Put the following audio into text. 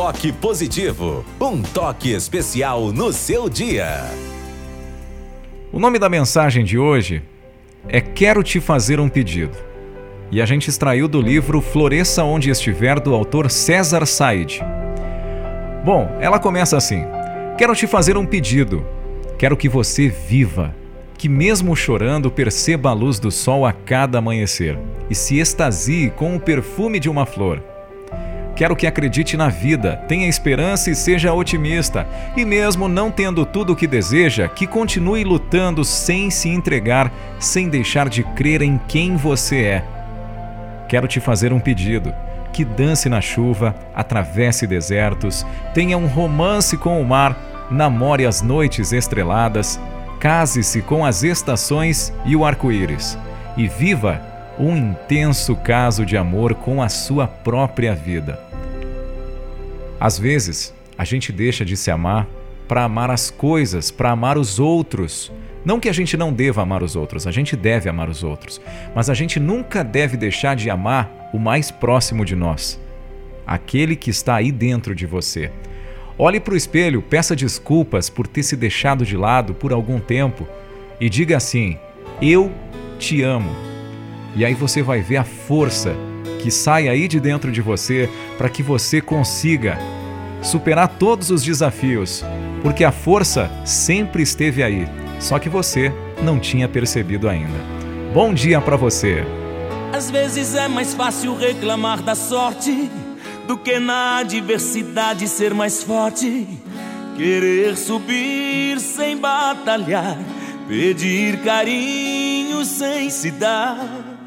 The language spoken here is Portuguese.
toque positivo, um toque especial no seu dia. O nome da mensagem de hoje é Quero te fazer um pedido. E a gente extraiu do livro Floresça Onde Estiver, do autor César Said. Bom, ela começa assim: Quero te fazer um pedido. Quero que você viva, que mesmo chorando perceba a luz do sol a cada amanhecer e se extasie com o perfume de uma flor. Quero que acredite na vida, tenha esperança e seja otimista, e mesmo não tendo tudo o que deseja, que continue lutando sem se entregar, sem deixar de crer em quem você é. Quero te fazer um pedido que dance na chuva, atravesse desertos, tenha um romance com o mar, namore as noites estreladas, case-se com as estações e o arco-íris e viva um intenso caso de amor com a sua própria vida. Às vezes, a gente deixa de se amar para amar as coisas, para amar os outros. Não que a gente não deva amar os outros, a gente deve amar os outros, mas a gente nunca deve deixar de amar o mais próximo de nós, aquele que está aí dentro de você. Olhe para o espelho, peça desculpas por ter se deixado de lado por algum tempo e diga assim: Eu te amo. E aí você vai ver a força que sai aí de dentro de você para que você consiga superar todos os desafios, porque a força sempre esteve aí, só que você não tinha percebido ainda. Bom dia para você. Às vezes é mais fácil reclamar da sorte do que na adversidade ser mais forte. Querer subir sem batalhar, pedir carinho sem se dar